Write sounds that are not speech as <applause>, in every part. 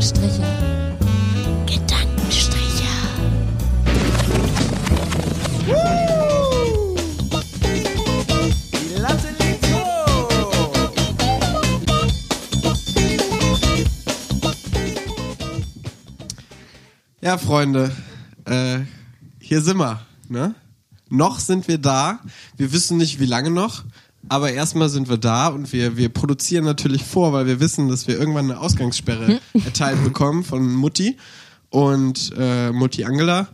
Gedankenstriche. Gedankenstriche. Die Latte liegt hoch. Ja, Freunde, äh, hier sind wir. Ne? Noch sind wir da. Wir wissen nicht, wie lange noch. Aber erstmal sind wir da und wir, wir produzieren natürlich vor, weil wir wissen, dass wir irgendwann eine Ausgangssperre <laughs> erteilt bekommen von Mutti und äh, Mutti Angela.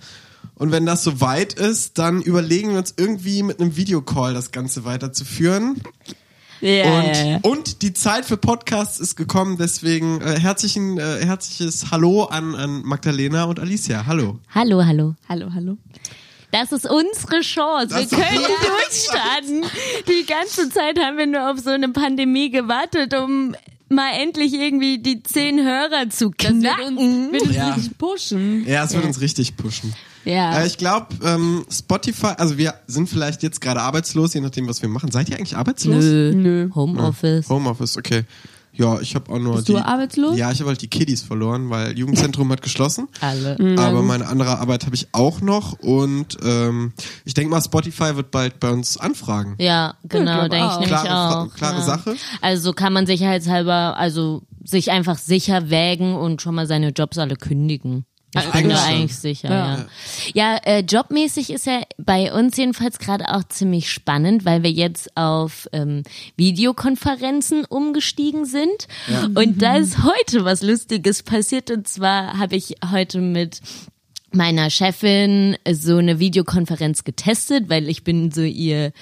Und wenn das so weit ist, dann überlegen wir uns irgendwie mit einem Videocall das Ganze weiterzuführen. Ja, Und, und die Zeit für Podcasts ist gekommen, deswegen äh, herzlichen, äh, herzliches Hallo an, an Magdalena und Alicia. Hallo. Hallo, hallo. Hallo, hallo. Das ist unsere Chance. Das wir können durchstarten. Die ganze Zeit haben wir nur auf so eine Pandemie gewartet, um mal endlich irgendwie die zehn Hörer zu Das wird knacken. uns, wird uns Ja. richtig pushen. Ja, es wird uns richtig pushen. ja. Äh, ich glaube, ähm, Spotify, also wir sind vielleicht jetzt gerade arbeitslos, je nachdem, was wir machen. Seid ihr eigentlich arbeitslos? Nö. Nö. Homeoffice. Homeoffice, okay. Ja, ich habe auch nur Bist die. du arbeitslos? Ja, ich habe halt die Kiddies verloren, weil Jugendzentrum hat geschlossen. <laughs> Alle. Aber meine andere Arbeit habe ich auch noch und ähm, ich denke mal, Spotify wird bald bei uns anfragen. Ja, genau, glaub denke ich nämlich Klare auch. klare ja. Sache. Also kann man sicherheitshalber, also sich einfach sicher wägen und schon mal seine Jobs alle kündigen. Ich bin da schon. eigentlich sicher, Ja. ja. Ja, äh, jobmäßig ist ja bei uns jedenfalls gerade auch ziemlich spannend, weil wir jetzt auf ähm, Videokonferenzen umgestiegen sind. Und da ist heute was Lustiges passiert. Und zwar habe ich heute mit meiner Chefin so eine Videokonferenz getestet, weil ich bin so ihr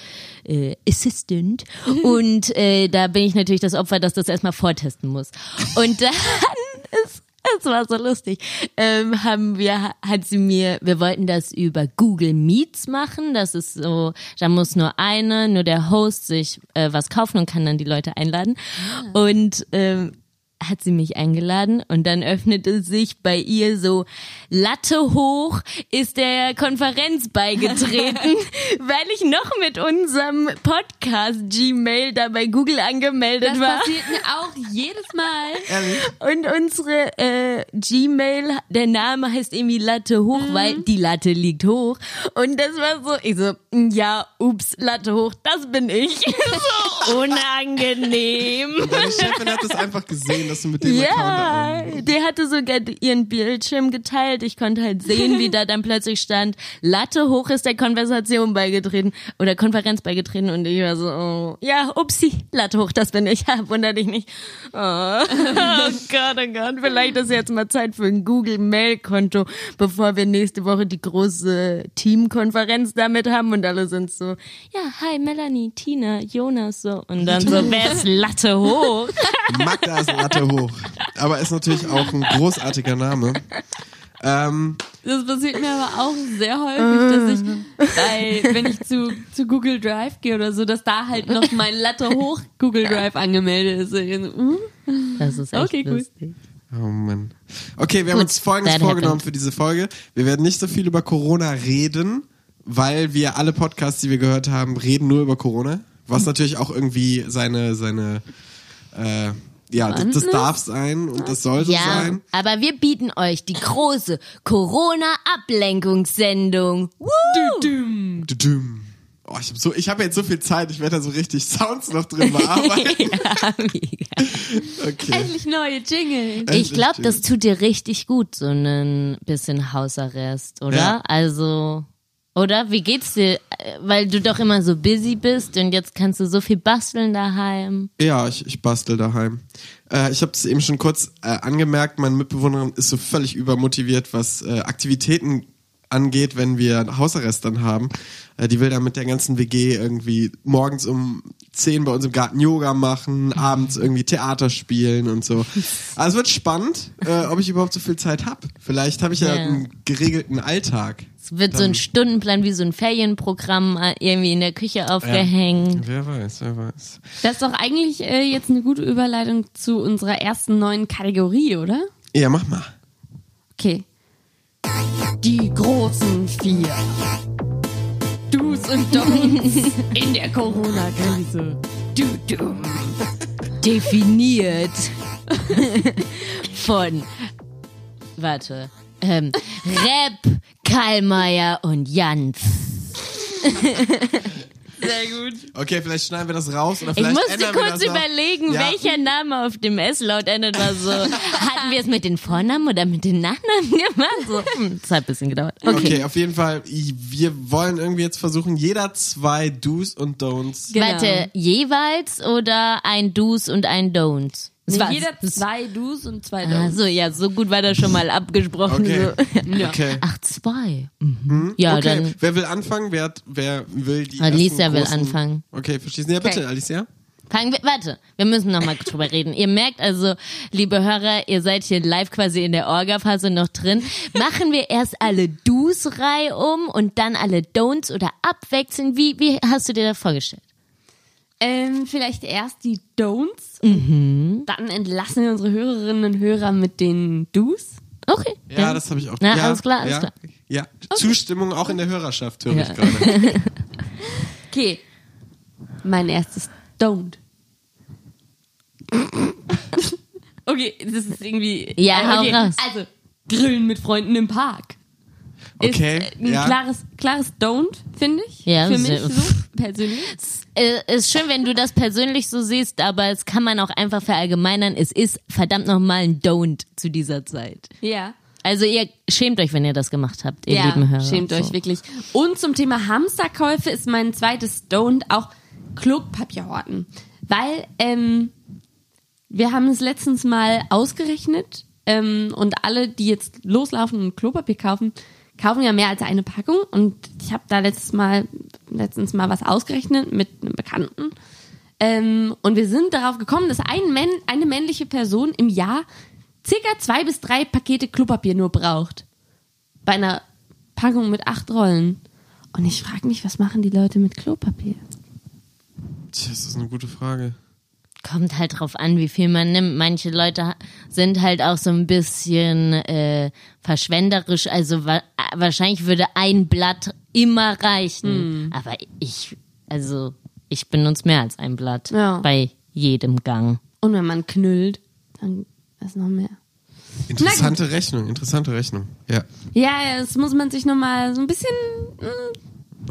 äh, Assistant <laughs> und äh, da bin ich natürlich das Opfer, dass das erstmal vortesten muss. Und dann <laughs> ist es war so lustig. Ähm, haben wir, hat sie mir, wir wollten das über Google Meets machen. Das ist so, da muss nur eine, nur der Host sich äh, was kaufen und kann dann die Leute einladen. Und ähm, hat sie mich eingeladen und dann öffnete sich bei ihr so Latte hoch ist der Konferenz beigetreten, <laughs> weil ich noch mit unserem Podcast Gmail da bei Google angemeldet Das war. passiert mir auch jedes Mal. Und unsere äh, Gmail, der Name heißt irgendwie Latte hoch, weil die Latte liegt hoch. Und das war so, ich so, ja, ups, Latte hoch, das bin ich. <laughs> so unangenehm. Deine Chefin hat das einfach gesehen, dass du mit dem Account Ja, die hatte sogar ihren Bildschirm geteilt. Ich konnte halt sehen, wie da dann plötzlich stand, Latte hoch ist der Konversation beigetreten oder Konferenz beigetreten und ich war so, oh, ja, upsi, Latte hoch, das bin ich. <laughs> Ja, wunder dich nicht. Oh, oh Gott, oh Gott, vielleicht ist jetzt mal Zeit für ein Google-Mail-Konto, bevor wir nächste Woche die große Teamkonferenz damit haben und alle sind so, ja, hi Melanie, Tina, Jonas, so. Und dann so, <laughs> wer ist Latte hoch? <laughs> Magda ist Latte hoch. Aber ist natürlich auch ein großartiger Name. Ähm, Das passiert mir aber auch sehr häufig, dass ich, bei, wenn ich zu, zu Google Drive gehe oder so, dass da halt noch mein Latte hoch Google Drive angemeldet ist. So, uh, Das ist echt Okay, cool. lustig. oh Mann. Okay, wir haben Gut, uns Folgendes vorgenommen happened. für diese Folge. Wir werden nicht so viel über Corona reden, weil wir alle Podcasts, die wir gehört haben, reden nur über Corona. Was natürlich auch irgendwie seine, seine, äh, ja, das, das darf sein und das soll so Ja, sein. aber wir bieten euch die große Corona-Ablenkungssendung. Oh, ich habe so, ich habe jetzt so viel Zeit, ich werde da so richtig Sounds noch drin bearbeiten. <laughs> ja, mega. Okay. endlich neue Jingle. Ich glaube, das tut dir richtig gut, so ein bisschen Hausarrest, oder? Ja. Also, oder? Wie geht's dir? Weil du doch immer so busy bist und jetzt kannst du so viel basteln daheim. Ja, ich, ich bastel daheim. Äh, ich habe es eben schon kurz äh, angemerkt, meine Mitbewohnerin ist so völlig übermotiviert, was äh, Aktivitäten angeht, wenn wir Hausarrest dann haben. Äh, die will dann mit der ganzen WG irgendwie morgens um 10 bei uns im Garten Yoga machen, abends irgendwie Theater spielen und so. <laughs> Also es wird spannend, äh, ob ich überhaupt so viel Zeit habe. Vielleicht habe ich ja, Ja. einen geregelten Alltag. Es wird so ein Stundenplan wie so ein Ferienprogramm äh, irgendwie in der Küche aufgehängt. Wer weiß, wer weiß. Das ist doch eigentlich äh, jetzt eine gute Überleitung zu unserer ersten neuen Kategorie, oder? Ja, mach mal. Okay. Die großen vier. Do's und Don'ts <laughs> in der Corona-Krise. Du, du. definiert von warte. Ähm, Rap, Karlmeier und Jans. Sehr gut. Okay, vielleicht schneiden wir das raus oder Ich vielleicht musste ändern wir kurz überlegen, Ja. welcher Name auf dem S-Laut endet. War so, hatten wir es mit den Vornamen oder mit den Nachnamen gemacht? So, hm, das hat ein bisschen gedauert. Okay. Okay, auf jeden Fall, wir wollen irgendwie jetzt versuchen, jeder zwei Do's und Don'ts. Genau. Warte, jeweils oder ein Do's und ein Don'ts? Nee, war's. jeder zwei Do's und zwei Ah, Don'ts. so, ja, so gut war das schon mal abgesprochen. Okay. So. <laughs> Ja. Okay. Ach, zwei. Mhm. Ja, okay. dann. Wer will anfangen? Wer, hat- wer will die Alicia will anfangen. Okay, verstehst du? Ja, bitte, Okay. Alicia. Fangen wir, warte, wir müssen noch mal drüber reden. Ihr merkt also, liebe Hörer, ihr seid hier live quasi in der Orga-Phase noch drin. Machen wir erst alle Do's Reihe um und dann alle Don'ts oder abwechselnd? Wie, wie hast du dir das vorgestellt? Ähm, vielleicht erst die Don'ts. Mhm. Dann entlassen wir unsere Hörerinnen und Hörer mit den Do's. Okay. Ja, das habe ich auch. Na, ja, alles klar, alles ja, klar. Ja, Zustimmung auch in der Hörerschaft höre Ja. ich gerade. <laughs> Okay. Mein erstes Don't. <laughs> okay, das ist irgendwie. Ja, äh, hau okay. raus. Also, grillen mit Freunden im Park. Okay, Ist äh, ein ja. klares, klares Don't, finde ich. Ja, Für mich so, <laughs> persönlich. Äh, ist schön, wenn du das persönlich so siehst, aber es kann man auch einfach verallgemeinern. Es ist verdammt nochmal ein Don't zu dieser Zeit. Ja. Also ihr schämt euch, wenn ihr das gemacht habt, ihr ja, lieben Hörer. schämt euch So. wirklich. Und zum Thema Hamsterkäufe ist mein zweites Don't auch Klopapier horten. Weil, ähm, wir haben es letztens mal ausgerechnet ähm, und alle, die jetzt loslaufen und Klopapier kaufen, kaufen ja mehr als eine Packung und ich habe da letztes Mal, letztens mal was ausgerechnet mit einem Bekannten ähm, und wir sind darauf gekommen, dass ein Männ, eine männliche Person im Jahr circa zwei bis drei Pakete Klopapier nur braucht bei einer Packung mit acht Rollen. Und ich frage mich, was machen die Leute mit Klopapier? Tja, das ist eine gute Frage. Kommt halt drauf an, wie viel man nimmt. Manche Leute sind halt auch so ein bisschen äh, verschwenderisch. Also wa wahrscheinlich würde ein Blatt immer reichen. Aber ich, also ich benutze mehr als ein Blatt Ja. bei jedem Gang. Und wenn man knüllt, dann ist noch mehr. Interessante Rechnung, interessante Rechnung. Ja. Ja, das muss man sich nochmal so ein bisschen mh,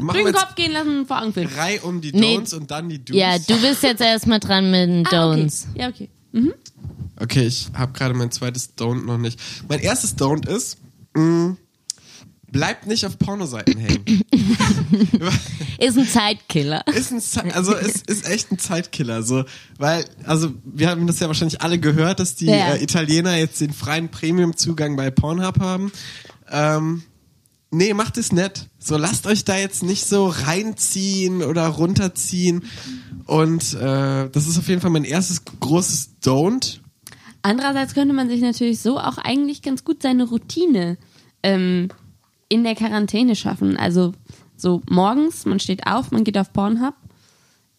Machen durch den jetzt Kopf gehen lassen vor führen. drei um die Nee. Don'ts und dann die Do's. Ja, du bist jetzt erstmal dran mit den Ah, okay. Don'ts. Ja, okay. Okay, ich habe gerade mein zweites Don't noch nicht. Mein erstes Don't ist, mh, bleibt nicht auf Pornoseiten hängen. <laughs> Ist ein Zeitkiller. ist ein Ze also es ist echt ein Zeitkiller so weil also wir haben das ja wahrscheinlich alle gehört dass die Ja. äh, Italiener jetzt den freien Premium Zugang bei Pornhub haben ähm, nee macht es nett. So lasst euch da jetzt nicht so reinziehen oder runterziehen. Und äh, das ist auf jeden Fall mein erstes großes Don't. Andererseits könnte man sich natürlich so auch eigentlich ganz gut seine Routine ähm, in der Quarantäne schaffen. Also so morgens, man steht auf, man geht auf Pornhub,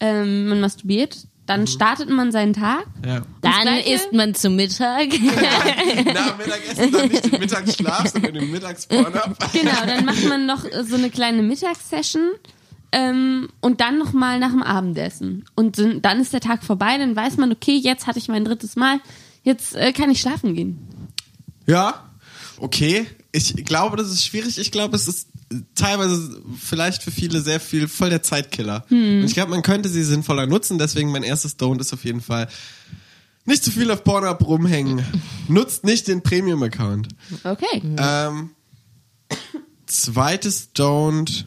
ähm, man masturbiert, dann startet man seinen Tag. ja Dann isst man zu Mittag. <laughs> nach dem Mittagessen dann nicht den Mittagsschlaf sondern den Mittagspornhub Genau, dann macht man noch äh, so eine kleine Mittagssession ähm, und dann nochmal nach dem Abendessen. Und dann dann ist der Tag vorbei, dann weiß man, okay, jetzt hatte ich mein drittes Mal, jetzt äh, kann ich schlafen gehen. Ja, okay. Ich glaube, das ist schwierig. Ich glaube, es ist teilweise vielleicht für viele sehr viel voll der Zeitkiller. Und ich glaube, man könnte sie sinnvoller nutzen. Deswegen mein erstes Don't ist auf jeden Fall nicht zu viel auf Pornhub rumhängen. <laughs> Nutzt nicht den Premium-Account. Okay. Ähm, zweites Don't.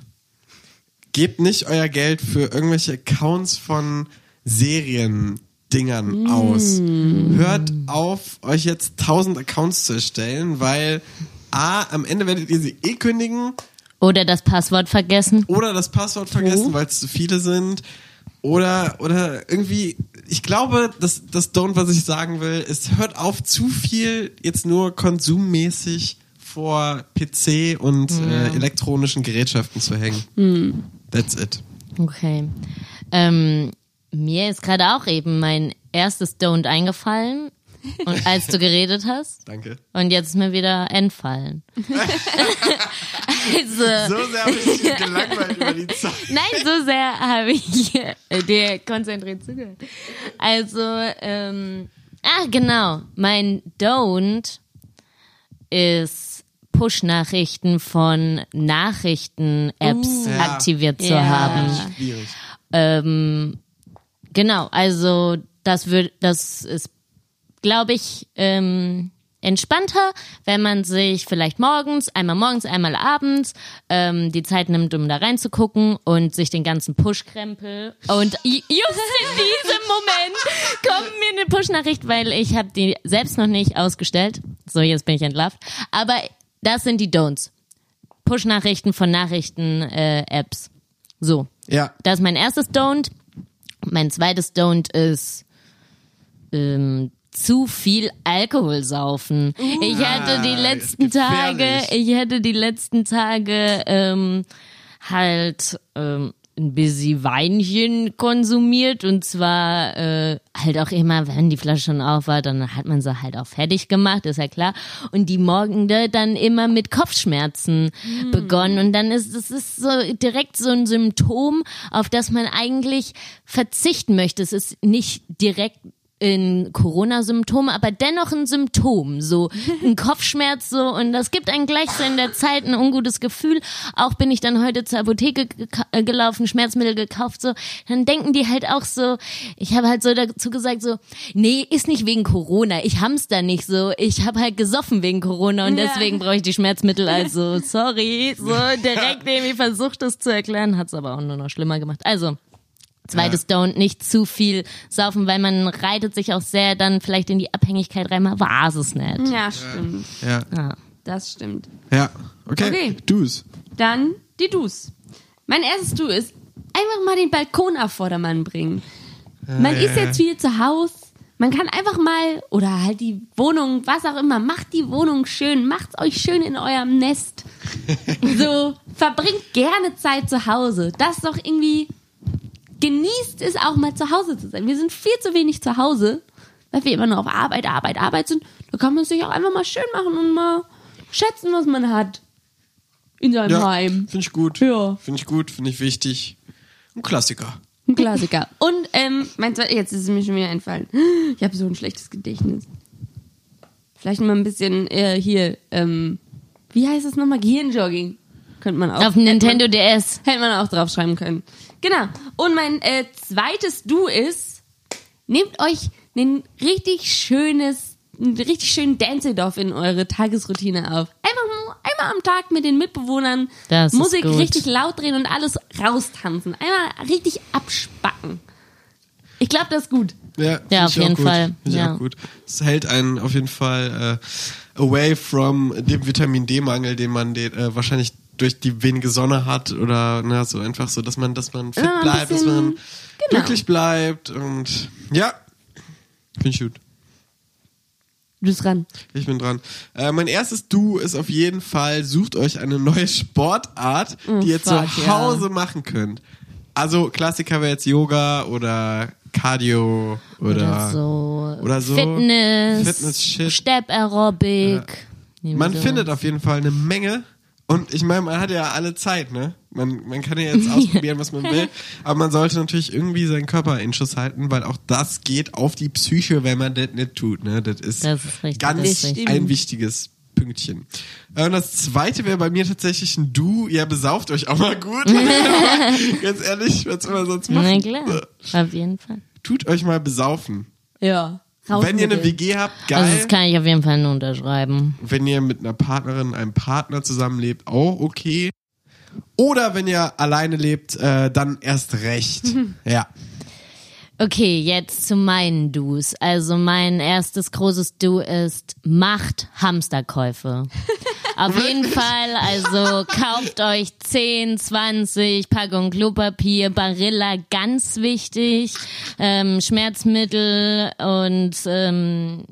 Gebt nicht euer Geld für irgendwelche Accounts von Seriendingern aus. Hört auf, euch jetzt tausend Accounts zu erstellen, weil A, am Ende werdet ihr sie eh kündigen Oder das Passwort vergessen. oder das Passwort vergessen, weil es zu viele sind. Oder, oder irgendwie, ich glaube, das, das Don't, was ich sagen will, ist, hört auf, zu viel jetzt nur konsummäßig vor PC und äh, elektronischen Gerätschaften zu hängen. That's it. Okay. Ähm, mir ist gerade auch eben mein erstes Don't eingefallen, und als du geredet hast. Danke. Und jetzt ist mir wieder entfallen. <laughs> also, So sehr habe ich gelangweilt über die Zeit. nein, so sehr habe ich dir konzentriert zugehört. Also, ähm, ach genau, mein Don't ist Push-Nachrichten von Nachrichten-Apps Uh, Ja. aktiviert zu Ja. haben. Schwierig. Ähm, genau, also das wird, das ist, glaube ich, ähm, entspannter, wenn man sich vielleicht morgens, einmal morgens, einmal abends ähm, die Zeit nimmt, um da reinzugucken und sich den ganzen Push-Krempel und just in <laughs> diesem Moment kommt mir eine Push-Nachricht, weil ich habe die selbst noch nicht ausgestellt. So, jetzt bin ich entlarvt. Aber das sind die Don'ts. Push-Nachrichten von Nachrichten-Apps. so. Ja. Das ist mein erstes Don't. Mein zweites Don't ist ähm, zu viel Alkohol saufen. ich hatte die Ah, letzten Tage, ich hatte die letzten Tage ähm, halt ähm, ein bisschen Weinchen konsumiert und zwar äh, halt auch immer, wenn die Flasche schon auf war, dann hat man sie halt auch fertig gemacht, ist ja klar. Und die Morgende dann immer mit Kopfschmerzen begonnen und dann ist es ist so direkt so ein Symptom, auf das man eigentlich verzichten möchte. Es ist nicht direkt ein Corona-Symptom, aber dennoch ein Symptom, so <laughs> ein Kopfschmerz so und das gibt einem gleich so in der Zeit ein ungutes Gefühl. Auch bin ich dann heute zur Apotheke äh, gelaufen, Schmerzmittel gekauft, so dann denken die halt auch so. Ich habe halt so dazu gesagt so, nee, ist nicht wegen Corona, ich hamster nicht so, ich habe halt gesoffen wegen Corona und deswegen brauche ich die Schmerzmittel. Also sorry, so <laughs> direkt irgendwie versucht das zu erklären, hat's aber auch nur noch schlimmer gemacht. Also Zweites Don't, nicht zu viel saufen, weil man reitet sich auch sehr dann vielleicht in die Abhängigkeit rein. Man war es nicht. Ja, stimmt. Ja. Ja. Das stimmt. Ja. Okay. Okay. Du's. Dann die Dus. Mein erstes Du ist einfach mal den Balkon auf Vordermann bringen. Man ist jetzt viel zu Hause. Man kann einfach mal, oder halt die Wohnung, was auch immer, macht die Wohnung schön, macht's euch schön in eurem Nest. <laughs> So, verbringt gerne Zeit zu Hause. Das ist doch irgendwie, genießt es auch mal zu Hause zu sein. Wir sind viel zu wenig zu Hause, weil wir immer nur auf Arbeit, Arbeit, Arbeit sind. Da kann man es sich auch einfach mal schön machen und mal schätzen, was man hat. In seinem Ja. Heim. Finde ich gut. Ja. Finde ich gut, finde ich wichtig. Ein Klassiker. Ein Klassiker. Und ähm, mein zweites, jetzt ist es mir schon wieder entfallen. Ich habe so ein schlechtes Gedächtnis. Vielleicht mal ein bisschen äh, hier, ähm, wie heißt das nochmal? Gehirnjogging. Könnte man auch. Auf dem Nintendo DS. Hätte man auch draufschreiben können. Genau. Und mein äh, zweites Du ist, nehmt euch ein richtig schönes, einen richtig schönen Dance-Off in eure Tagesroutine auf. Einfach nur einmal am Tag mit den Mitbewohnern Das Musik richtig laut drehen und alles raustanzen. Einmal richtig abspacken. Ich glaube, das ist gut. Ja, Ja, ich auf jeden gut. Fall. Find Ja. auch gut. Es hält einen auf jeden Fall äh, away from dem Vitamin D-Mangel, den man den, äh, wahrscheinlich durch die wenige Sonne hat oder na, so einfach so, dass man, dass man fit Ja, ein bleibt, dass bisschen- man genau. glücklich bleibt und ja, finde ich gut. Du bist dran. Ich bin dran. Äh, mein erstes Du ist auf jeden Fall, sucht euch eine neue Sportart, die ihr zu Oh, fuck, ja. Hause machen könnt. Also Klassiker wäre jetzt Yoga oder Cardio oder, Oder so. oder so. Fitness. Fitness-Shit. Step Aerobic. Man findet auf jeden Fall eine Menge. Und ich meine, man hat ja alle Zeit, ne? Man, man kann ja jetzt <laughs> ausprobieren, was man will. Aber man sollte natürlich irgendwie seinen Körper in Schuss halten, weil auch das geht auf die Psyche, wenn man das nicht tut, ne? Das ist, Das ist richtig, ganz das ist ein wichtiges Pünktchen. Äh, Und das zweite wäre bei mir tatsächlich ein Du. Ja, besauft euch auch mal gut. <laughs> <laughs> ganz ehrlich, was soll man sonst Na machen? klar. Auf jeden Fall. Tut euch mal besaufen. Ja. Raus Wenn ihr eine. WG habt, Also geil. das kann ich auf jeden Fall nur unterschreiben. wenn ihr mit einer Partnerin, einem Partner zusammenlebt, auch okay. Oder wenn ihr alleine lebt, äh, dann erst recht. <laughs> Ja. Okay, jetzt zu meinen Do's. Also mein erstes großes Do ist, macht Hamsterkäufe. <laughs> Auf jeden Fall, also kauft euch 10, 20 Packungen Klopapier, Barilla, ganz wichtig, ähm, Schmerzmittel und ähm,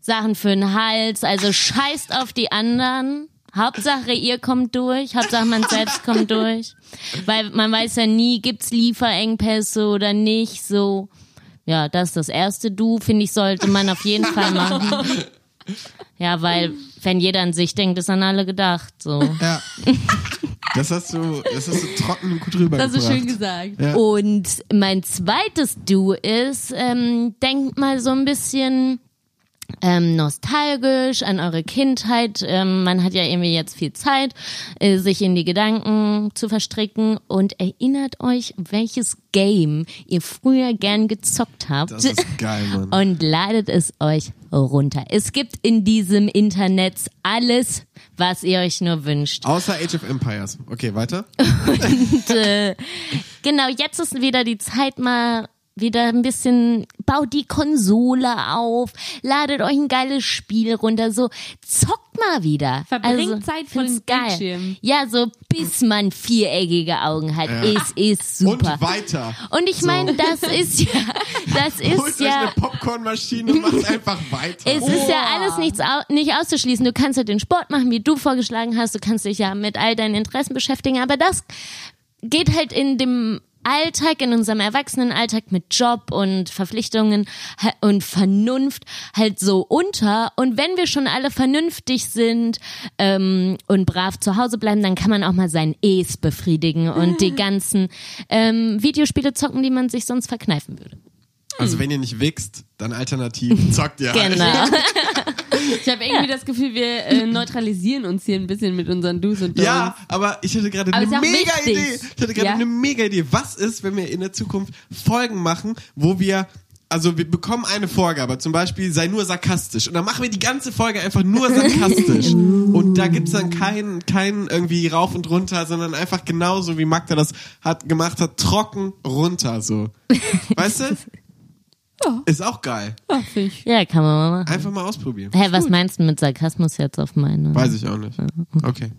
Sachen für den Hals. Also scheißt auf die anderen. Hauptsache ihr kommt durch, Hauptsache man selbst kommt durch. Weil man weiß ja nie, gibt's Lieferengpässe oder nicht, so. Ja, das ist das erste Du, finde ich, sollte man auf jeden Fall machen. Ja, weil, wenn jeder an sich denkt, ist an alle gedacht, so. Ja. Das hast du, das hast du trocken und gut rübergebracht. Das ist schön gesagt. Ja. Und mein zweites Du ist, ähm, denkt mal so ein bisschen ähm, nostalgisch an eure Kindheit. Ähm, man hat ja irgendwie jetzt viel Zeit, äh, sich in die Gedanken zu verstricken und erinnert euch, welches Game ihr früher gern gezockt habt. Das ist geil, Mann. <laughs> Und ladet es euch runter. Es gibt in diesem Internet alles, was ihr euch nur wünscht. Außer Age of Empires. Okay, weiter. <laughs> Und äh, genau, jetzt ist wieder die Zeit mal wieder ein bisschen, baut die Konsole auf, ladet euch ein geiles Spiel runter, so zockt mal wieder. Verbringt Zeit vor find's dem Bildschirm. Ja, so bis man viereckige Augen hat. Es ist super. Und weiter. Und ich meine, das ist ja, das <laughs> Holt ist euch ja, eine Popcornmaschine und macht einfach weiter. es ist ja alles nichts nicht auszuschließen. Du kannst ja den Sport machen, wie du vorgeschlagen hast. Du kannst dich ja mit all deinen Interessen beschäftigen. Aber das geht halt in dem Alltag, in unserem Erwachsenenalltag mit Job und Verpflichtungen und Vernunft halt so unter. Und wenn wir schon alle vernünftig sind ähm, und brav zu Hause bleiben, dann kann man auch mal sein Es befriedigen und die <laughs> ganzen ähm, Videospiele zocken, die man sich sonst verkneifen würde. Also wenn ihr nicht wichst, dann alternativ zockt ihr halt. Genau. <laughs> Ich habe irgendwie das Gefühl, wir äh, neutralisieren uns hier ein bisschen mit unseren Do's und Don'ts. Ja, aber ich hatte gerade eine mega wichtig. Idee. Ich hatte gerade Ja. eine mega Idee. Was ist, wenn wir in der Zukunft Folgen machen, wo wir also wir bekommen eine Vorgabe, zum Beispiel sei nur sarkastisch und dann machen wir die ganze Folge einfach nur <laughs> sarkastisch und da gibt's dann kein, kein irgendwie rauf und runter, sondern einfach genauso wie Magda das hat gemacht hat, trocken runter so. Weißt du? <laughs> Ja. Ist auch geil. Ach, ich. Ja, kann man mal machen. Einfach mal ausprobieren. Hä, was meinst du mit Sarkasmus jetzt auf meine? Weiß ich auch nicht. Okay.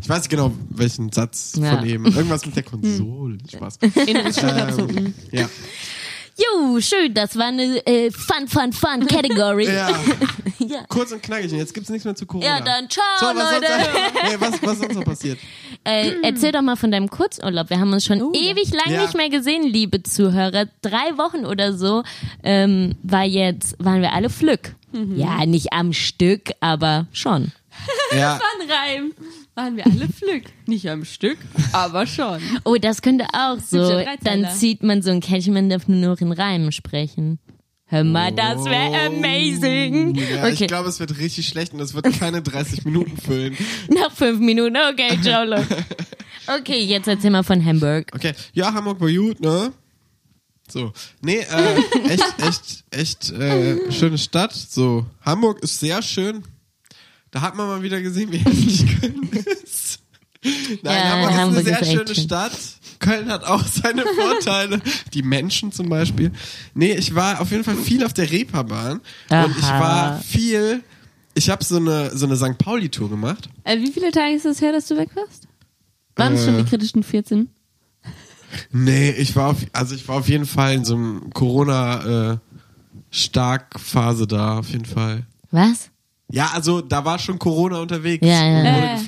Ich weiß nicht genau, welchen Satz Ja. von eben. Irgendwas mit der Konsole. Spaß. Inneres Schulterzucken. Ja. Jo, schön, das war eine äh, Fun, Fun, Fun Category. <laughs> ja. <laughs> ja. Kurz und knackig. Jetzt gibt's nichts mehr zu Corona. Ja, dann ciao, so, was Leute. Sonst, <laughs> nee, was, was sonst noch passiert? Äh, erzähl doch mal von deinem Kurzurlaub. Wir haben uns schon ewig lang Ja. nicht mehr gesehen, liebe Zuhörer. Drei Wochen oder so ähm, war jetzt, waren wir alle Flück. Ja, nicht am Stück, aber schon. Ja. War ein Reim. Waren wir alle Flück. Nicht am Stück, aber schon. Oh, das könnte auch so. Dann zieht man so ein Kännchen, man darf nur noch in Reimen sprechen. Hör mal, das wäre amazing. Oh. Ja, Okay, Ich glaube, es wird richtig schlecht und es wird keine 30 Minuten füllen. <laughs> nach fünf Minuten. Okay, ciao, Leute. <laughs> Okay, jetzt erzähl mal von Hamburg. Okay. Ja, Hamburg war gut, ne? So. Nee, äh, <laughs> echt, echt, echt äh, schöne Stadt. So. Hamburg ist sehr schön. Da hat man mal wieder gesehen, wie hässlich <laughs> Köln ist. Nein, Ja, Hamburg, Hamburg ist eine sehr schöne schön. Stadt. Köln hat auch <laughs> seine Vorteile. Die Menschen zum Beispiel. Nee, ich war auf jeden Fall viel auf der Reeperbahn. Und ich Aha. war viel. Ich habe so eine, so eine St. Pauli-Tour gemacht. Äh, wie viele Tage ist es her, dass du weg warst? Waren es schon Äh. die kritischen 14? Nee, ich war auf, also ich war auf jeden Fall in so einem Corona äh, da, auf jeden Fall. Was? Ja, also da war schon Corona unterwegs. Ja, ja. Äh.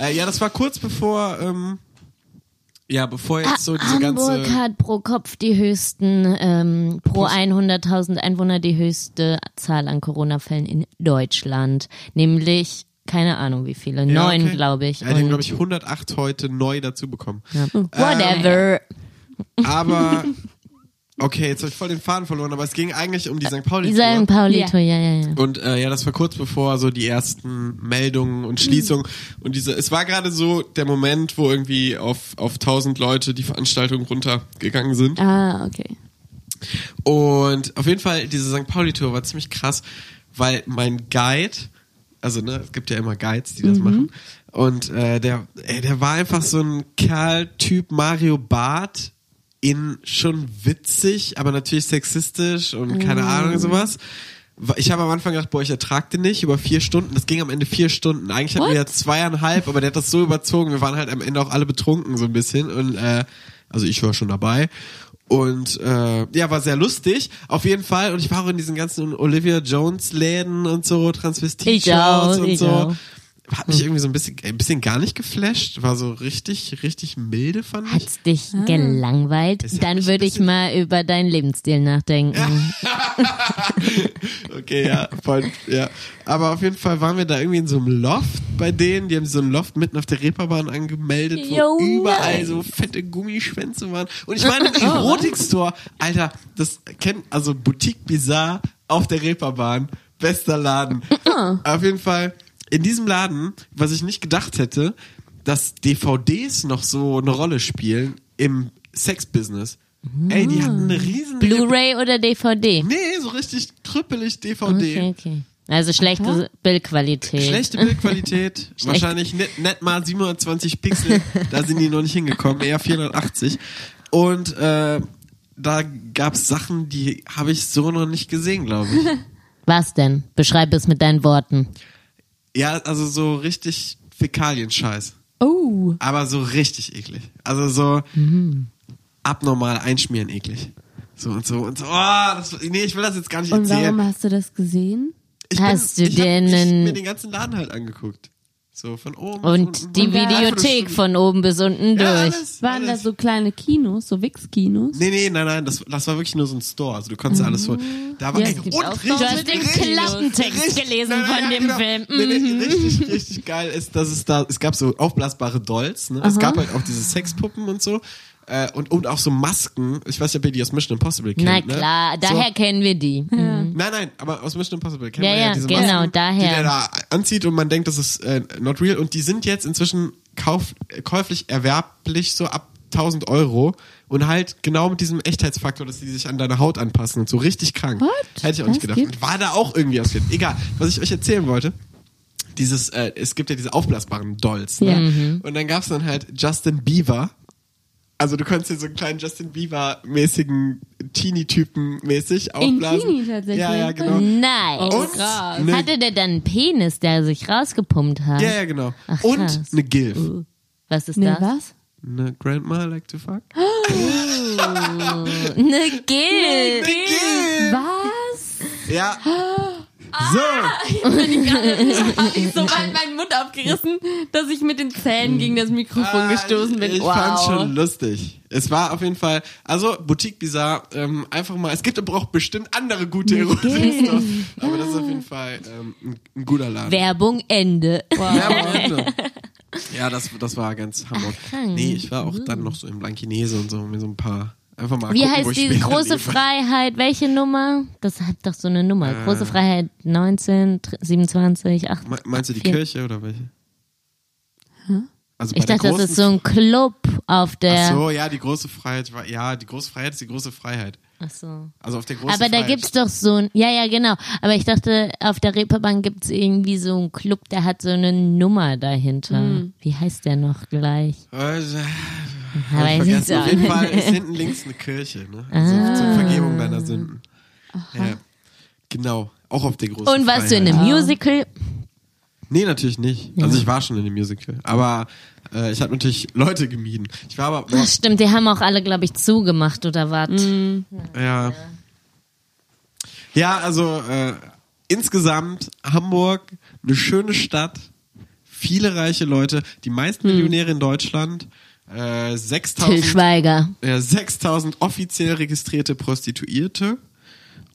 Äh, ja, das war kurz bevor, ähm, ja, bevor jetzt so diese Hamburg ganze. hat pro Kopf die höchsten, ähm, pro 100.000 Einwohner die höchste Zahl an Corona-Fällen in Deutschland. Nämlich, keine Ahnung wie viele, Ja, neun, okay. glaube ich. Ja, die haben, glaube ich, 108 heute neu dazu bekommen. ja. Whatever. <laughs> Aber, okay, jetzt habe ich voll den Faden verloren, aber es ging eigentlich um die St. Pauli. Die St. Pauli-Tour, ja, ja, ja. Und äh, ja, das war kurz bevor so die ersten Meldungen und Schließungen und diese, es war gerade so der Moment, wo irgendwie auf auf 1000 Leute die Veranstaltung runtergegangen sind. Ah, okay. Und auf jeden Fall diese St. Pauli Tour war ziemlich krass, weil mein Guide, also ne, es gibt ja immer Guides, die das machen, und äh, der, ey, der war einfach so ein Kerl, Typ Mario Barth, in schon witzig, aber natürlich sexistisch und keine Ahnung sowas. Ich habe am Anfang gedacht, boah, ich ertrag den nicht über vier Stunden. Das ging am Ende vier Stunden. Eigentlich hatten wir ja zweieinhalb, aber der hat das so überzogen. Wir waren halt am Ende auch alle betrunken so ein bisschen und äh, also ich war schon dabei. Und äh, ja, war sehr lustig, auf jeden Fall. Und ich war auch in diesen ganzen Olivia Jones Läden und so, Transvestit-Shows und so. auch. Hat mich irgendwie so ein bisschen, ein bisschen gar nicht geflasht. War so richtig, richtig milde, fand ich. Hat's dich gelangweilt? Es Dann ein würde ich mal über deinen Lebensstil nachdenken. <laughs> Okay, ja, voll, ja. Aber auf jeden Fall waren wir da irgendwie in so einem Loft bei denen. Die haben so ein Loft mitten auf der Reeperbahn angemeldet, wo Junge. überall so fette Gummischwänze waren. Und ich war in einem Erotikstore. Alter, das kennt, also Boutique Bizarre auf der Reeperbahn. Bester Laden. Auf jeden Fall, in diesem Laden, was ich nicht gedacht hätte, dass DVDs noch so eine Rolle spielen im Sexbusiness. Ey, die hatten eine riesen... Blu-ray oder DVD? Nee, so richtig krüppelig DVD. Okay, okay. Also schlechte Bildqualität. Schlechte Bildqualität, <laughs> wahrscheinlich nicht, nicht mal 720 Pixel, da sind die noch nicht hingekommen, eher 480. Und äh, da gab's Sachen, die habe ich so noch nicht gesehen, glaube ich. <laughs> Was denn? Beschreib es mit deinen Worten. Ja, also so richtig Fäkalien-Scheiß. Oh. Aber so richtig eklig. Also so abnormal einschmieren eklig. So und so und so. Oh, das, nee, ich will das jetzt gar nicht Und erzählen. warum hast du das gesehen? Ich Hast bin, du ich hab, ich einen- mir den ganzen Laden halt angeguckt. So von oben. von Und die von- Videothek von oben bis unten Ja, durch. alles, Waren alles. da so kleine Kinos, so Wix-Kinos? Nee, nee, nein, nein, das, das war wirklich nur so ein Store. Also du konntest alles holen. Da war Ja, ey, und richtig, Du hast den Klappentext richtig- gelesen nein, nein, von ja, dem genau. Film. Nee, nee, Mhm. richtig, richtig geil ist, dass es da, es gab so aufblasbare Dolls, ne? Es gab halt auch diese Sexpuppen und so. Äh, und, und auch so Masken. Ich weiß nicht, ob ihr die aus Mission Impossible kennt. Na ne? klar, daher So, kennen wir die. Mhm. Nein, nein, aber aus Mission Impossible kennt Ja, man ja, ja, diese genau, Masken, daher. die der da anzieht und man denkt, das ist äh, not real. Und die sind jetzt inzwischen kauf, käuflich erwerblich so ab 1000 Euro und halt genau mit diesem Echtheitsfaktor, dass die sich an deine Haut anpassen und so richtig krank. What? Hätte ich auch nicht gedacht. gibt's? Und war da auch irgendwie aus Egal, was ich euch erzählen wollte. Dieses, äh, es gibt ja diese aufblasbaren Dolls. Ne? Ja. Und dann gab's dann halt Justin Bieber. Also du konntest dir so einen kleinen Justin Bieber-mäßigen Teenie-Typen mäßig aufblasen. Teenie tatsächlich? Ja, ja, genau. Nice. Oh, Und krass. ne- Hatte der dann einen Penis, der sich rausgepumpt hat? Ja, ja, genau. Ach, und krass. eine Gilf. Uh, Was ist Nee, das? was? Eine Grandma like to fuck? <gasps> Eine Gil. Was? Ja. <gasps> Ah. So. Habe ich <laughs> so weit meinen Mund aufgerissen, dass ich mit den Zähnen gegen das Mikrofon gestoßen bin. Ah, Ich, wow. fand's schon lustig. Es war auf jeden Fall, also Boutique Bizarre, ähm, einfach mal, es gibt aber auch bestimmt andere gute Erotik-Stores, <laughs> aber das ist auf jeden Fall ähm, ein, ein guter Laden. Werbung Ende. Werbung Ende. <laughs> Ja, das, das war ganz Hamburg. nee, ich war auch dann noch so im Blankinese und so, mir so ein paar, einfach mal Wie gucken, heißt diese große lebe. Freiheit? Welche Nummer? Das hat doch so eine Nummer. Äh. Große Freiheit 19, 27, 8. Me- Meinst du die vier. Kirche oder welche? Also Ich dachte, das ist so ein Club auf der. Ach so, ja, die große Freiheit war, ja, die große Freiheit ist die große Freiheit. Ach so. Also auf der großen Aber da Freiheit. gibt's doch so ein, ja, ja, genau. Aber ich dachte, auf der Reeperbahn gibt's irgendwie so einen Club, der hat so eine Nummer dahinter. Hm. Wie heißt der noch gleich? Also, Hab ich sind's Auf jeden. Fall ist hinten links eine Kirche, ne? Also Ah. zur Vergebung deiner Sünden. Ja. Genau. Auch auf der großen Und warst du in Freiheit. einem Musical? Nee, natürlich nicht. Also ich war schon in dem Musical. Aber äh, ich habe natürlich Leute gemieden. Ich war aber. Ach, stimmt, die haben auch alle, glaube ich, zugemacht oder was? Ja. Ja, also äh, insgesamt Hamburg, eine schöne Stadt, viele reiche Leute, die meisten Millionäre in Deutschland, äh, Till 6000 Schweiger. ja, 6000 offiziell registrierte Prostituierte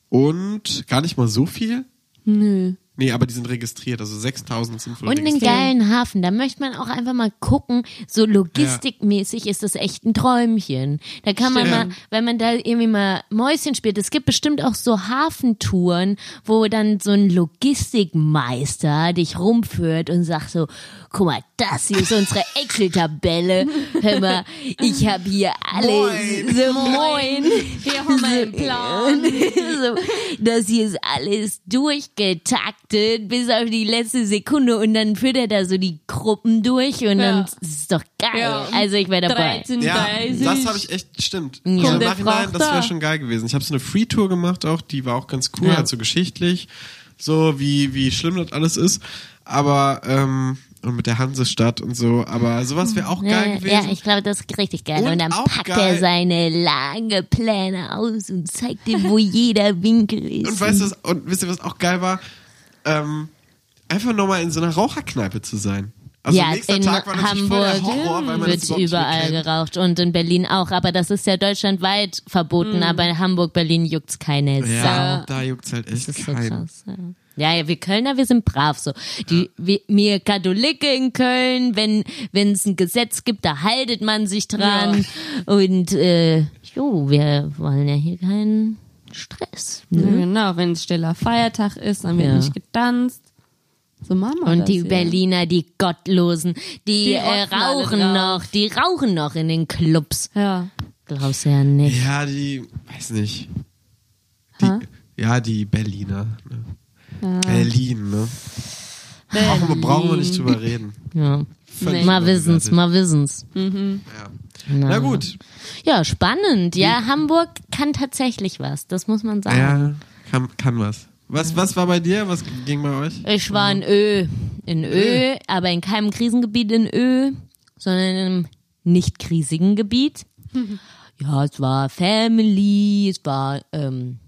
und gar nicht mal so viel. Nö. Nee, aber die sind registriert, also 6000 sind wohl Und einen geilen Hafen. Da möchte man auch einfach mal gucken. So logistikmäßig ist das echt ein Träumchen. Da kann man Stimmt. mal, wenn man da irgendwie mal Mäuschen spielt, es gibt bestimmt auch so Hafentouren, wo dann so ein Logistikmeister dich rumführt und sagt so, guck mal, das hier ist unsere Excel-Tabelle. Hör mal, ich habe hier alles. Moin. So, moin. Hier haben wir einen Plan. <laughs> so, das hier ist alles durchgetaktet bis auf die letzte Sekunde und dann führt er da so die Gruppen durch und Ja. dann das ist doch geil. Ja. Also ich wäre dabei. 13, Ja, 30. das habe ich echt, stimmt. Ja. Ja. Im Nachhinein, das wäre schon geil gewesen. Ich habe so eine Free-Tour gemacht auch, die war auch ganz cool, Ja. halt so geschichtlich, so wie, wie schlimm das alles ist. Aber, ähm, und mit der Hansestadt und so, aber sowas wäre auch geil Ja, gewesen. ja, ich glaube, das ist richtig geil. Und, Und dann packt geil- er seine lange Pläne aus und zeigt dir, wo <laughs> jeder Winkel ist. Und weißt du, was- und wisst ihr, was auch geil war? Ähm, einfach nochmal in so einer Raucherkneipe zu sein. Also ja, in Hamburg Horror, weil man das wird überall geraucht und in Berlin auch. Aber das ist ja deutschlandweit verboten. Aber in Hamburg, Berlin juckt's keine Sau. Ja, da juckt's halt echt ist so keinen. krass, ja. Ja, ja, wir Kölner, wir sind brav so. Die, wir, wir Katholiken in Köln, wenn wenn es ein Gesetz gibt, da haltet man sich dran. Und äh, jo, wir wollen ja hier keinen Stress. Ja, Ne? genau, wenn es stiller Feiertag ist, dann wird Ja. nicht getanzt. So machen wir Und das die hier. Berliner, die Gottlosen, die, Die äh, rauchen noch, die rauchen noch in den Clubs. Ja. Glaubst du ja nicht. Ja, die, weiß nicht. Die, ja, die Berliner. Ne? Berlin, ne? Brauchen wir, brauchen wir nicht drüber reden. Ja. Völlig Mal wissen's, mal wissen's. Ja. Na gut. Ja, spannend. Ja, Hamburg kann tatsächlich was, das muss man sagen. Ja, kann, kann was. Was, was war bei dir? Was ging bei euch? Ich war in Ö, in Ö, aber in keinem Krisengebiet in Ö, sondern in einem nicht krisigen Gebiet. <laughs> Ja, es war Family, es war, ähm,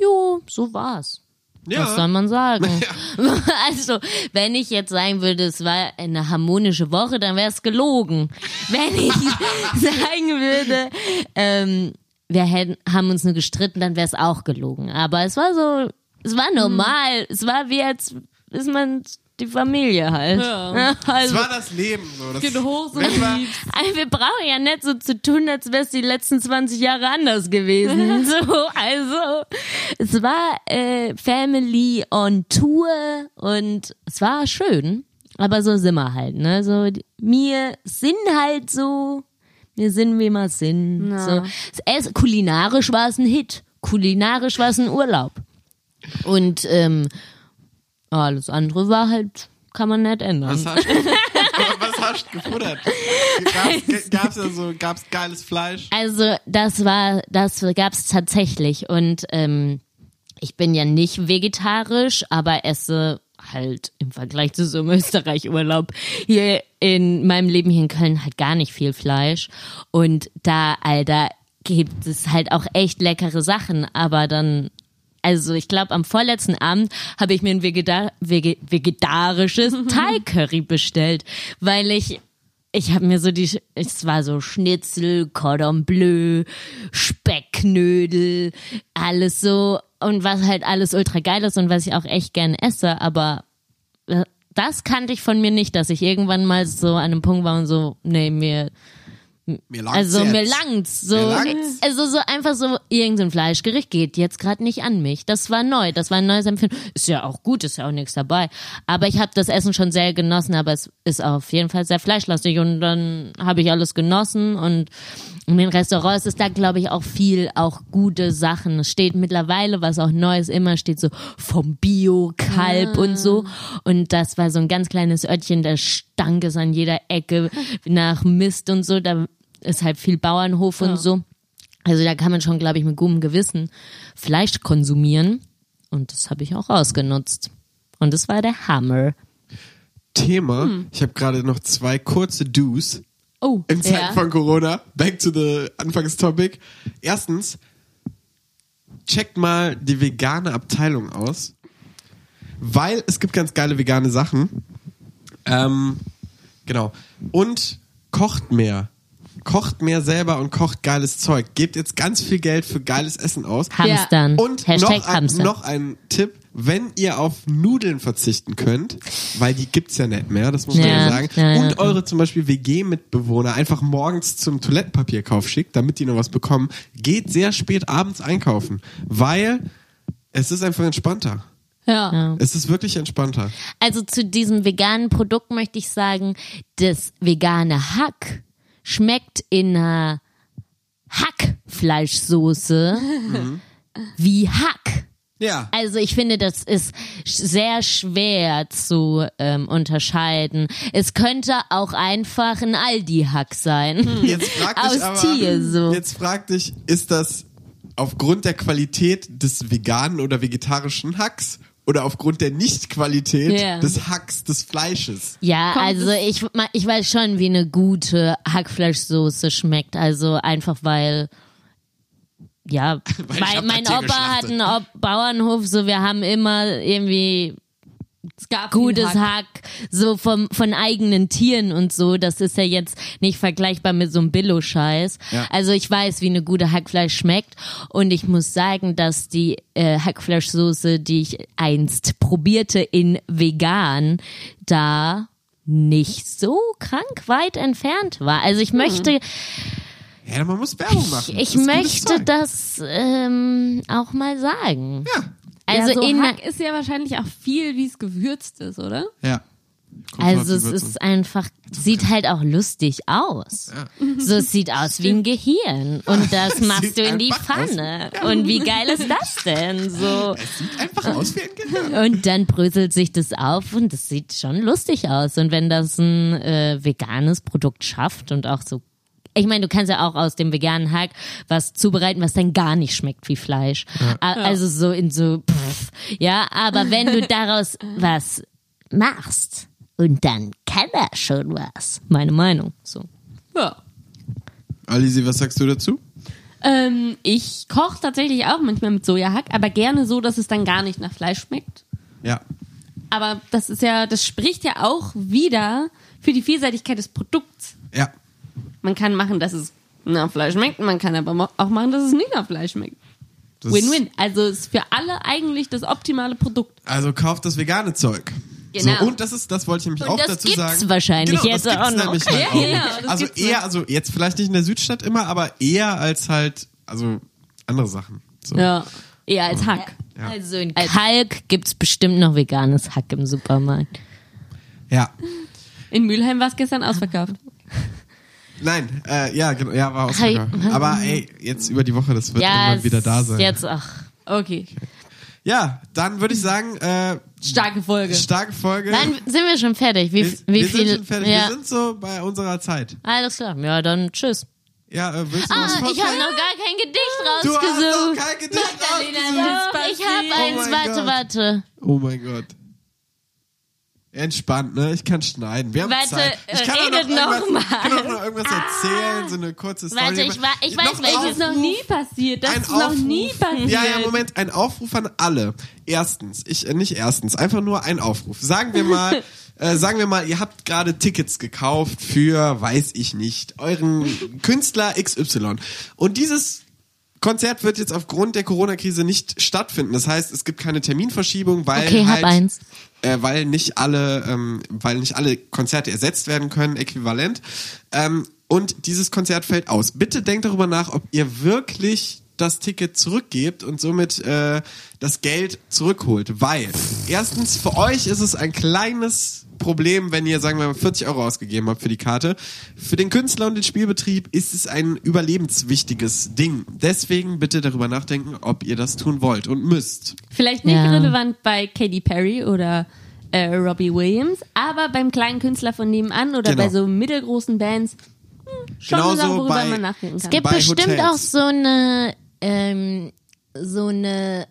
jo, so war's. Was soll man sagen? <laughs> <laughs> Also, wenn ich jetzt sagen würde, es war eine harmonische Woche, dann wäre es gelogen. Wenn ich <laughs> sagen würde, ähm, wir hätten, haben uns nur gestritten, dann wäre es auch gelogen. Aber es war so, es war normal. Es war wie als ist man die Familie halt. Ja. <laughs> Es Also, war das Leben. So. Das, Geht hoch, so also wir brauchen ja nicht so zu tun, als wäre es die letzten 20 Jahre anders gewesen. <laughs> So, also es war äh, Family on Tour und es war schön, aber so sind wir halt. Ne? So, wir sind halt so, wir sind wie wir sind. Ja. So, es, kulinarisch war es ein Hit, kulinarisch war es ein Urlaub und ähm, alles andere war halt, kann man nicht ändern. Was hast, <laughs> was hast du gefuttert? Gab's, gab's da so, gab's geiles Fleisch? Also das war, das gab's tatsächlich und ähm, ich bin ja nicht vegetarisch, aber esse halt im Vergleich zu so einem Österreich-Urlaub hier in meinem Leben hier in Köln halt gar nicht viel Fleisch und da, Alter, gibt es halt auch echt leckere Sachen, aber dann also ich glaube, am vorletzten Abend habe ich mir ein Vegeta Vege vegetarisches <laughs> Thai-Curry bestellt, weil ich ich habe mir so die, es war so Schnitzel, Cordon Bleu, Speckknödel, alles so und was halt alles ultra geil ist und was ich auch echt gern esse, aber äh, das kannte ich von mir nicht, dass ich irgendwann mal so an einem Punkt war und so, nee, mir, Mir langt's also jetzt. mir langt's. So, Mir langt's. also so einfach so, irgendein Fleischgericht geht jetzt gerade nicht an mich. Das war neu, das war ein neues Empfinden. Ist ja auch gut, ist ja auch nichts dabei. Aber ich habe das Essen schon sehr genossen, aber es ist auf jeden Fall sehr fleischlastig und dann habe ich alles genossen und in den Restaurants ist da, glaube ich, auch viel, auch gute Sachen. Es steht mittlerweile, was auch Neues immer steht, so vom Bio-Kalb und so. Und das war so ein ganz kleines Örtchen, da stank es an jeder Ecke <laughs> nach Mist und so. Da ist halt viel Bauernhof und so. Also da kann man schon, glaube ich, mit gutem Gewissen Fleisch konsumieren. Und das habe ich auch ausgenutzt. Und das war der Hammer. Thema. Ich habe gerade noch zwei kurze Do's Oh, in Zeiten Ja. von Corona. Back to the Anfangstopic. Erstens, checkt mal die vegane Abteilung aus, weil es gibt ganz geile vegane Sachen. Ähm, genau. Und kocht mehr. Kocht mehr selber und kocht geiles Zeug. Gebt jetzt ganz viel Geld für geiles Essen aus. Hamstern. Und Hashtag noch, ein, Hamster. noch ein Tipp, wenn ihr auf Nudeln verzichten könnt, weil die gibt's ja nicht mehr, das muss man Ja, ja sagen, ja, ja. und eure zum Beispiel WG-Mitbewohner einfach morgens zum Toilettenpapierkauf schickt, damit die noch was bekommen, geht sehr spät abends einkaufen, weil es ist einfach entspannter. ja. Es ist wirklich entspannter. Also zu diesem veganen Produkt möchte ich sagen, das vegane Hack schmeckt in einer Hackfleischsoße wie Hack. Ja. Also ich finde, das ist sehr schwer zu ähm, unterscheiden. Es könnte auch einfach ein Aldi-Hack sein. Jetzt frag <laughs> dich Aus aber, Tier so. jetzt frag dich, ist das aufgrund der Qualität des veganen oder vegetarischen Hacks oder aufgrund der Nicht-Qualität Ja. des Hacks des Fleisches? Ja, Kommt also ich, ich weiß schon, wie eine gute Hackfleischsoße schmeckt. Also einfach weil, ja, <laughs> Weil weil mein Opa hat einen Ob Bauernhof, so wir haben immer irgendwie Es gab gutes Hack. Hack, so vom, von eigenen Tieren und so. Das ist ja jetzt nicht vergleichbar mit so einem Billo-Scheiß. Ja. Also ich weiß, wie eine gute Hackfleisch schmeckt und ich muss sagen, dass die äh, Hackfleischsoße, die ich einst probierte in vegan, da nicht so krank weit entfernt war. Also ich möchte Ja, man muss Werbung machen. Ich Das ist gutes möchte das ähm, auch mal sagen. Ja, Also, ja, so in, Hack ist ja wahrscheinlich auch viel, wie es gewürzt ist, oder? ja. Also es ist einfach, sieht halt auch lustig aus. So, es sieht aus wie ein Gehirn. Und <laughs> das machst du in die Pfanne. Und wie geil ist das denn? So. <laughs> Es sieht einfach aus wie ein Gehirn. Und dann bröselt sich das auf und das sieht schon lustig aus. Und wenn das ein äh, veganes Produkt schafft und auch so ich meine, du kannst ja auch aus dem veganen Hack was zubereiten, was dann gar nicht schmeckt wie Fleisch. A- Also so in so, pff, ja, aber wenn du daraus was machst und dann kann er schon was. Meine Meinung. So. Ja. Alisi, was sagst du dazu? Ähm, ich koche tatsächlich auch manchmal mit Sojahack, aber gerne so, dass es dann gar nicht nach Fleisch schmeckt. Ja. Aber das ist ja, das spricht ja auch wieder für die Vielseitigkeit des Produkts. Ja. Man kann machen, dass es nach Fleisch schmeckt, man kann aber auch machen, dass es nicht nach Fleisch schmeckt. Win-win. Also ist für alle eigentlich das optimale Produkt. Also kauft das vegane Zeug. Genau. So, und das ist, das wollte ich nämlich Und auch das dazu gibt's sagen. wahrscheinlich genau, jetzt das gibt's auch noch. Nämlich halt Ja, auch. genau, also eher, also jetzt vielleicht nicht in der Südstadt immer, aber eher als halt, also andere Sachen. So. Ja. Eher als Hack. Ja. Also in Kalk gibt's bestimmt noch veganes Hack im Supermarkt. ja. In Mülheim war es gestern ausverkauft. Nein, äh, ja, genau, ja, war Hi. ausverkauft. Aber ey, jetzt über die Woche, das wird Ja, irgendwann wieder da sein. Jetzt, ach. Okay. Ja, dann würde ich sagen, äh, Starke Folge. starke Folge. Dann sind wir schon fertig. Wie, wir, wie wir viel? sind schon fertig. Ja. Wir sind so bei unserer Zeit. Alles klar. Ja, dann tschüss. Ja, äh, willst du Ah, was ich habe noch gar kein Gedicht Du hast noch rausgesucht. kein Gedicht Magdalena, rausgesucht. Ich habe passiert? eins. mein warte, Gott. warte. Oh mein Gott. Entspannt, ne? Ich kann schneiden. Wir haben Warte, Zeit. Ich kann redet noch, noch mal. ich kann auch noch irgendwas erzählen, so eine kurze Story. Warte, ich wa- ich weiß, Noch welches noch nie passiert. Das Ein ist noch Aufruf. nie passiert. Ja, ja, Moment, ein Aufruf an alle. Erstens, ich äh, nicht erstens, einfach nur ein Aufruf. Sagen wir mal, <laughs> äh, sagen wir mal, ihr habt gerade Tickets gekauft für, weiß ich nicht, euren Künstler XY. Und dieses Konzert wird jetzt aufgrund der Corona-Krise nicht stattfinden. Das heißt, es gibt keine Terminverschiebung, weil Okay, hab halt, eins. Äh, weil nicht alle, ähm, weil nicht alle Konzerte ersetzt werden können, äquivalent. Ähm, und dieses Konzert fällt aus. Bitte denkt darüber nach, ob ihr wirklich das Ticket zurückgebt und somit äh, das Geld zurückholt. Weil erstens für euch ist es ein kleines Problem, wenn ihr, sagen wir mal, 40 Euro ausgegeben habt für die Karte. Für den Künstler und den Spielbetrieb ist es ein überlebenswichtiges Ding. Deswegen bitte darüber nachdenken, ob ihr das tun wollt und müsst. Vielleicht nicht Ja. relevant bei Katy Perry oder äh, Robbie Williams, aber beim kleinen Künstler von nebenan oder Genau. bei so mittelgroßen Bands hm, schon Genauso Sache, worüber bei- man nachdenken kann. Es gibt Bei bestimmt Hotels. auch so eine, ähm, so eine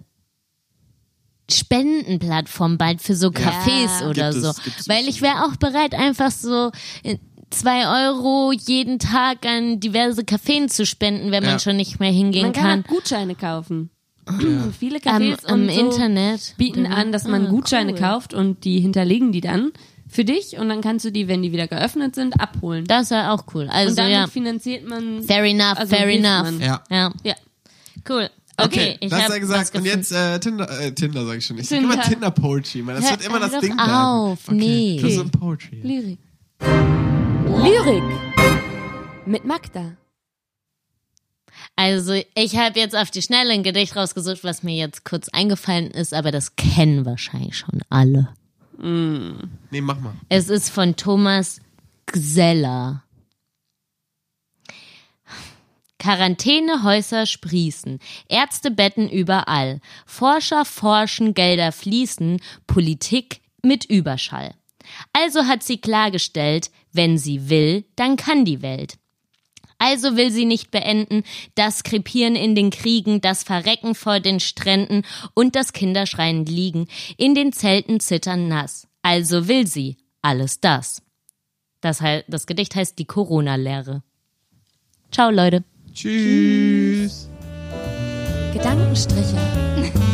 Spendenplattform bald für so Cafés Ja. oder Gibt so. es, es Weil ich wäre auch bereit, einfach so äh, zwei Euro jeden Tag an diverse Cafés zu spenden, wenn Ja. man schon nicht mehr hingehen man kann, kann. auch Gutscheine kaufen. <clears throat> Viele Am, Cafés am und so Internet. bieten an, dass man Ah, Gutscheine cool. kauft und die hinterlegen die dann für dich und dann kannst du die, wenn die wieder geöffnet sind, abholen. Das wäre auch cool. Also und damit ja. finanziert man. Fair enough, also fair enough. man. Ja. Ja. Cool. Okay, ich das hab gesagt. was Und jetzt äh, Tinder, äh, Tinder sag ich schon. Ich sag Tinder. immer Tinder Poetry, man. Das Hör- wird immer das Ding bleiben. auf, okay. nee. Das ist ein Poetry. Lyrik. Lyrik. Mit Magda. Also, ich habe jetzt auf die Schnelle ein Gedicht rausgesucht, was mir jetzt kurz eingefallen ist, aber das kennen wahrscheinlich schon alle. Nee, mach mal. Es ist von Thomas Gseller. Quarantänehäuser sprießen, Ärzte betten überall, Forscher forschen, Gelder fließen, Politik mit Überschall. Also hat sie klargestellt, wenn sie will, dann kann die Welt. Also will sie nicht beenden, das Krepieren in den Kriegen, das Verrecken vor den Stränden und das Kinderschreien liegen, in den Zelten zittern nass. Also will sie alles das. Das, das Gedicht heißt die Corona-Lehre. Ciao, Leute. Tschüss. Gedankenstriche. Gedanken. <laughs>